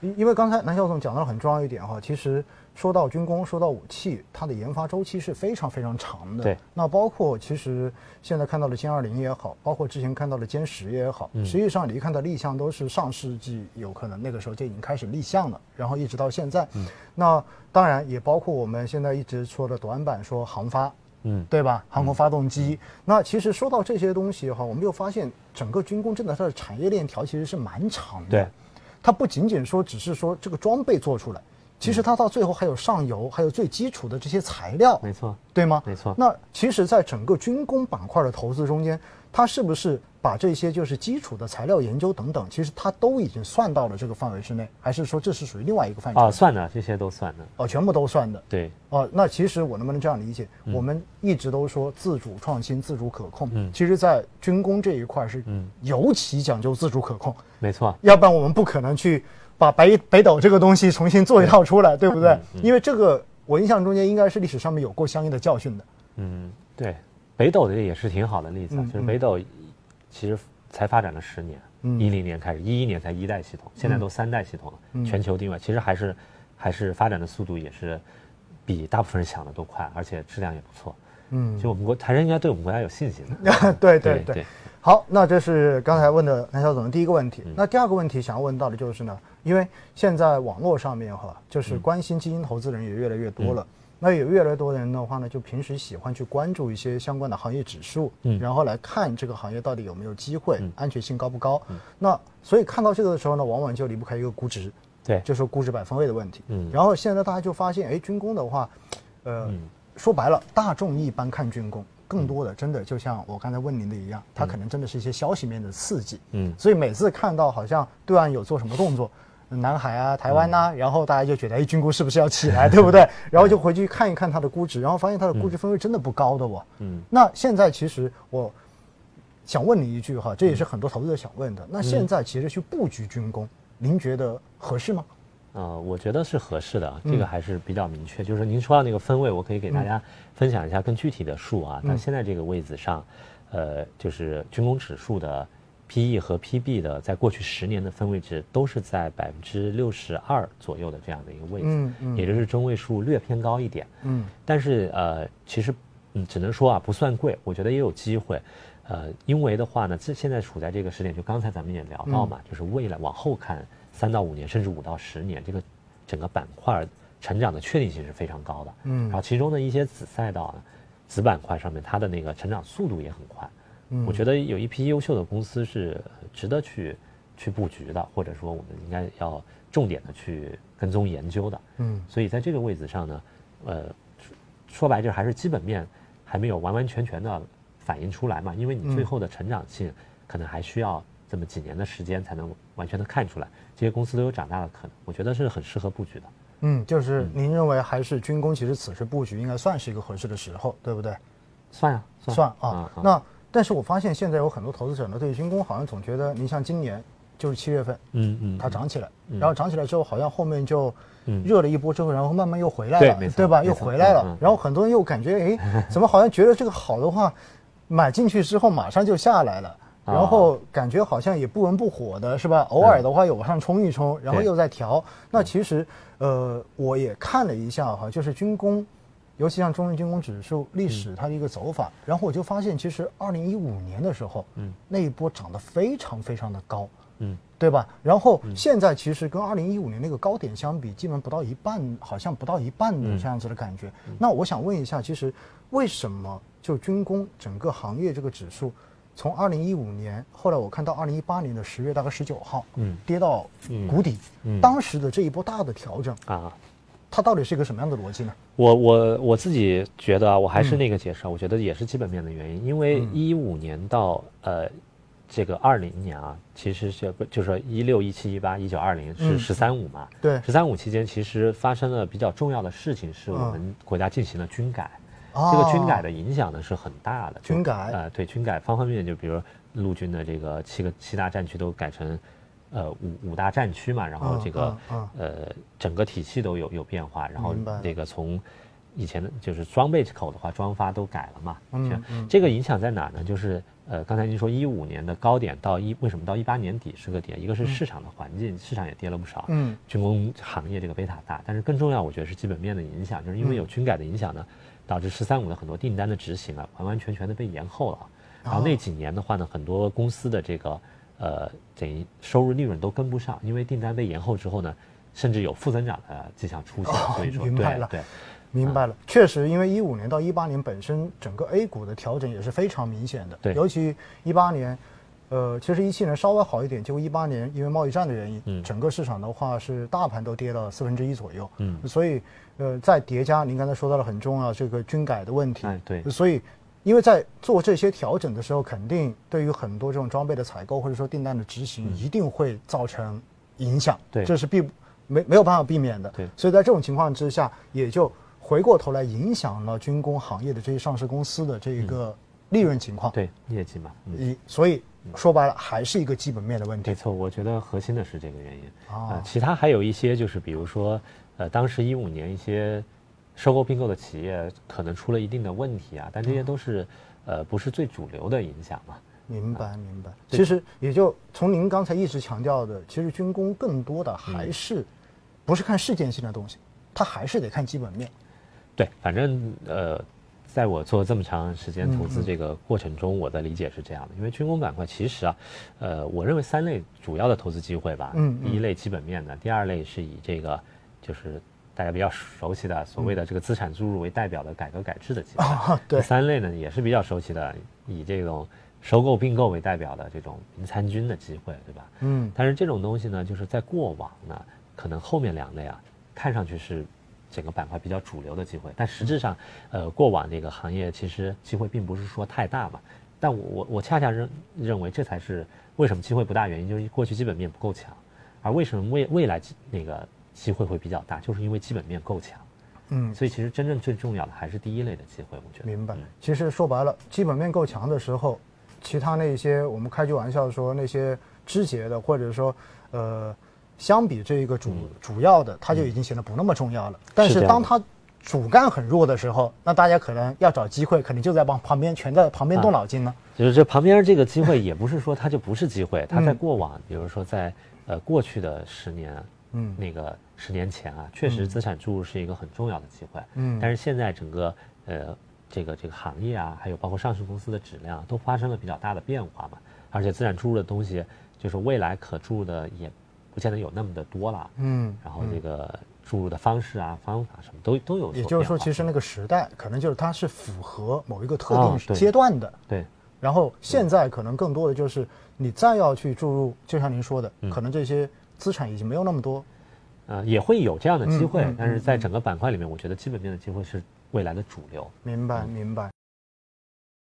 因因为刚才南晓总讲到了很重要一点哈，其实说到军工，说到武器，它的研发周期是非常非常长的。对。那包括其实现在看到的歼二零也好，包括之前看到的歼十也好，实际上你看到立项都是上世纪有可能那个时候就已经开始立项了，然后一直到现在。嗯。那当然也包括我们现在一直说的短板，说航发。嗯，对吧？航空发动机。那其实说到这些东西哈，我们又发现整个军工真的它的产业链条其实是蛮长的。对，它不仅仅说只是说这个装备做出来，其实它到最后还有上游，还有最基础的这些材料。没错，对吗？没错。那其实，在整个军工板块的投资中间，它是不是？把这些就是基础的材料研究等等，其实它都已经算到了这个范围之内，还是说这是属于另外一个范畴？啊，算的，这些都算的。哦，全部都算的。对。哦，那其实我能不能这样理解？我们一直都说自主创新、自主可控。嗯。其实，在军工这一块是尤其讲究自主可控。没错。要不然我们不可能去把北北斗这个东西重新做一套出来，对不对？因为这个我印象中间应该是历史上面有过相应的教训的。嗯，对。北斗的也是挺好的例子，就是北斗其实。才发展了十年，一零年开始，一一年才一代系统，现在都三代系统了。全球定位其实还是还是发展的速度也是比大部分人想的都快，而且质量也不错。嗯，就我们国还是应该对我们国家有信心的。对对对。好，那这是刚才问的南肖总的第一个问题。那第二个问题想要问到的就是呢，因为现在网络上面哈，就是关心基金投资人也越来越多了。那有越来越多的人的话呢，就平时喜欢去关注一些相关的行业指数，嗯，然后来看这个行业到底有没有机会，安全性高不高。那所以看到这个的时候呢，往往就离不开一个估值，对，就是估值百分位的问题。嗯，然后现在大家就发现，哎，军工的话，呃，说白了，大众一般看军工，更多的真的就像我刚才问您的一样，它可能真的是一些消息面的刺激。嗯，所以每次看到好像对岸有做什么动作。南海啊，台湾呐，然后大家就觉得，哎，军工是不是要起来，对不对？然后就回去看一看它的估值，然后发现它的估值分位真的不高的哦。嗯。那现在其实我想问你一句哈，这也是很多投资者想问的。那现在其实去布局军工，您觉得合适吗？呃，我觉得是合适的，这个还是比较明确。就是您说到那个分位，我可以给大家分享一下更具体的数啊。那现在这个位置上，呃，就是军工指数的。P/E 和 P/B 的，在过去十年的分位值都是在百分之六十二左右的这样的一个位置，嗯嗯，也就是中位数略偏高一点，嗯，但是呃，其实嗯，只能说啊，不算贵，我觉得也有机会，呃，因为的话呢，这现在处在这个时点，就刚才咱们也聊到嘛，就是未来往后看三到五年，甚至五到十年，这个整个板块成长的确定性是非常高的，嗯，然后其中的一些子赛道、子板块上面，它的那个成长速度也很快。我觉得有一批优秀的公司是值得去去布局的，或者说我们应该要重点的去跟踪研究的。嗯，所以在这个位置上呢，呃，说白就是还是基本面还没有完完全全的反映出来嘛，因为你最后的成长性可能还需要这么几年的时间才能完全的看出来，这些公司都有长大的可能。我觉得是很适合布局的。嗯，就是您认为还是军工其实此时布局应该算是一个合适的时候，对不对？算呀，算啊，那。但是我发现现在有很多投资者呢，对军工好像总觉得，你像今年就是七月份，嗯嗯，它涨起来，然后涨起来之后，好像后面就热了一波之后，然后慢慢又回来了，对吧？又回来了，然后很多人又感觉，哎，怎么好像觉得这个好的话，买进去之后马上就下来了，然后感觉好像也不温不火的，是吧？偶尔的话又往上冲一冲，然后又在调。那其实，呃，我也看了一下哈，就是军工。尤其像中证军工指数历史它的一个走法，然后我就发现，其实二零一五年的时候，嗯，那一波涨得非常非常的高，嗯，对吧？然后现在其实跟二零一五年那个高点相比，基本不到一半，好像不到一半的这样子的感觉。那我想问一下，其实为什么就军工整个行业这个指数，从二零一五年，后来我看到二零一八年的十月大概十九号，嗯，跌到谷底，嗯，当时的这一波大的调整啊。它到底是一个什么样的逻辑呢？我我我自己觉得啊，我还是那个解释啊，我觉得也是基本面的原因。因为一五年到呃这个二零年啊，其实是就是说一六一七一八一九二零是“十三五”嘛？对，“十三五”期间其实发生了比较重要的事情，是我们国家进行了军改。这个军改的影响呢是很大的。军改啊，对军改方方面面，就比如陆军的这个七个七大战区都改成。呃，五五大战区嘛，然后这个呃整个体系都有有变化，然后那个从以前的就是装备口的话，装发都改了嘛。嗯嗯。这个影响在哪呢？就是呃，刚才您说一五年的高点到一，为什么到一八年底是个点？一个是市场的环境，市场也跌了不少。嗯。军工行业这个贝塔大，但是更重要，我觉得是基本面的影响，就是因为有军改的影响呢，导致“十三五”的很多订单的执行啊，完完全全的被延后了。然后那几年的话呢，很多公司的这个呃，等于收入利润都跟不上，因为订单被延后之后呢，甚至有负增长的迹象出现。所以说，明白了。对。明白了，确实，因为一五年到一八年本身整个 A 股的调整也是非常明显的，对，尤其一八年，呃，其实一七年稍微好一点，结果一八年因为贸易战的原因，嗯，整个市场的话是大盘都跌了四分之一左右，嗯，所以呃，再叠加您刚才说到了很重要这个军改的问题，哎，对，所以因为在做这些调整的时候，肯定对于很多这种装备的采购或者说订单的执行，一定会造成影响，对，这是避没没有办法避免的，对，所以在这种情况之下，也就。回过头来影响了军工行业的这些上市公司的这一个利润情况，对业绩嘛，一所以说白了还是一个基本面的问题。没错，我觉得核心的是这个原因。啊，其他还有一些就是比如说，呃，当时一五年一些收购并购的企业可能出了一定的问题啊，但这些都是呃不是最主流的影响嘛。明白明白，其实也就从您刚才一直强调的，其实军工更多的还是不是看事件性的东西，它还是得看基本面。对，反正呃，在我做这么长时间投资这个过程中，我的理解是这样的：，因为军工板块其实啊，呃，我认为三类主要的投资机会吧。嗯。第一类基本面的，第二类是以这个就是大家比较熟悉的所谓的这个资产注入为代表的改革改制的机会。第三类呢，也是比较熟悉的，以这种收购并购为代表的这种民参军的机会，对吧？嗯。但是这种东西呢，就是在过往呢，可能后面两类啊，看上去是。整个板块比较主流的机会，但实质上，呃，过往这个行业其实机会并不是说太大嘛。但我我我恰恰认认为这才是为什么机会不大原因，就是过去基本面不够强，而为什么未未来那个机会会比较大，就是因为基本面够强。嗯，所以其实真正最重要的还是第一类的机会，我觉得。明白。其实说白了，基本面够强的时候，其他那些我们开句玩笑说那些枝节的，或者说呃。相比这一个主主要的，它就已经显得不那么重要了。但是当它主干很弱的时候，那大家可能要找机会，肯定就在帮旁边全在旁边动脑筋呢。就是这旁边这个机会，也不是说它就不是机会。它在过往，比如说在呃过去的十年，嗯，那个十年前啊，确实资产注入是一个很重要的机会。嗯，但是现在整个呃这个这个行业啊，还有包括上市公司的质量都发生了比较大的变化嘛。而且资产注入的东西，就是未来可注入的也。不见得有那么的多了，嗯，然后这个注入的方式啊、方法什么都都有。也就是说，其实那个时代可能就是它是符合某一个特定阶段的，对。然后现在可能更多的就是你再要去注入，就像您说的，可能这些资产已经没有那么多，呃，也会有这样的机会，但是在整个板块里面，我觉得基本面的机会是未来的主流。明白，明白。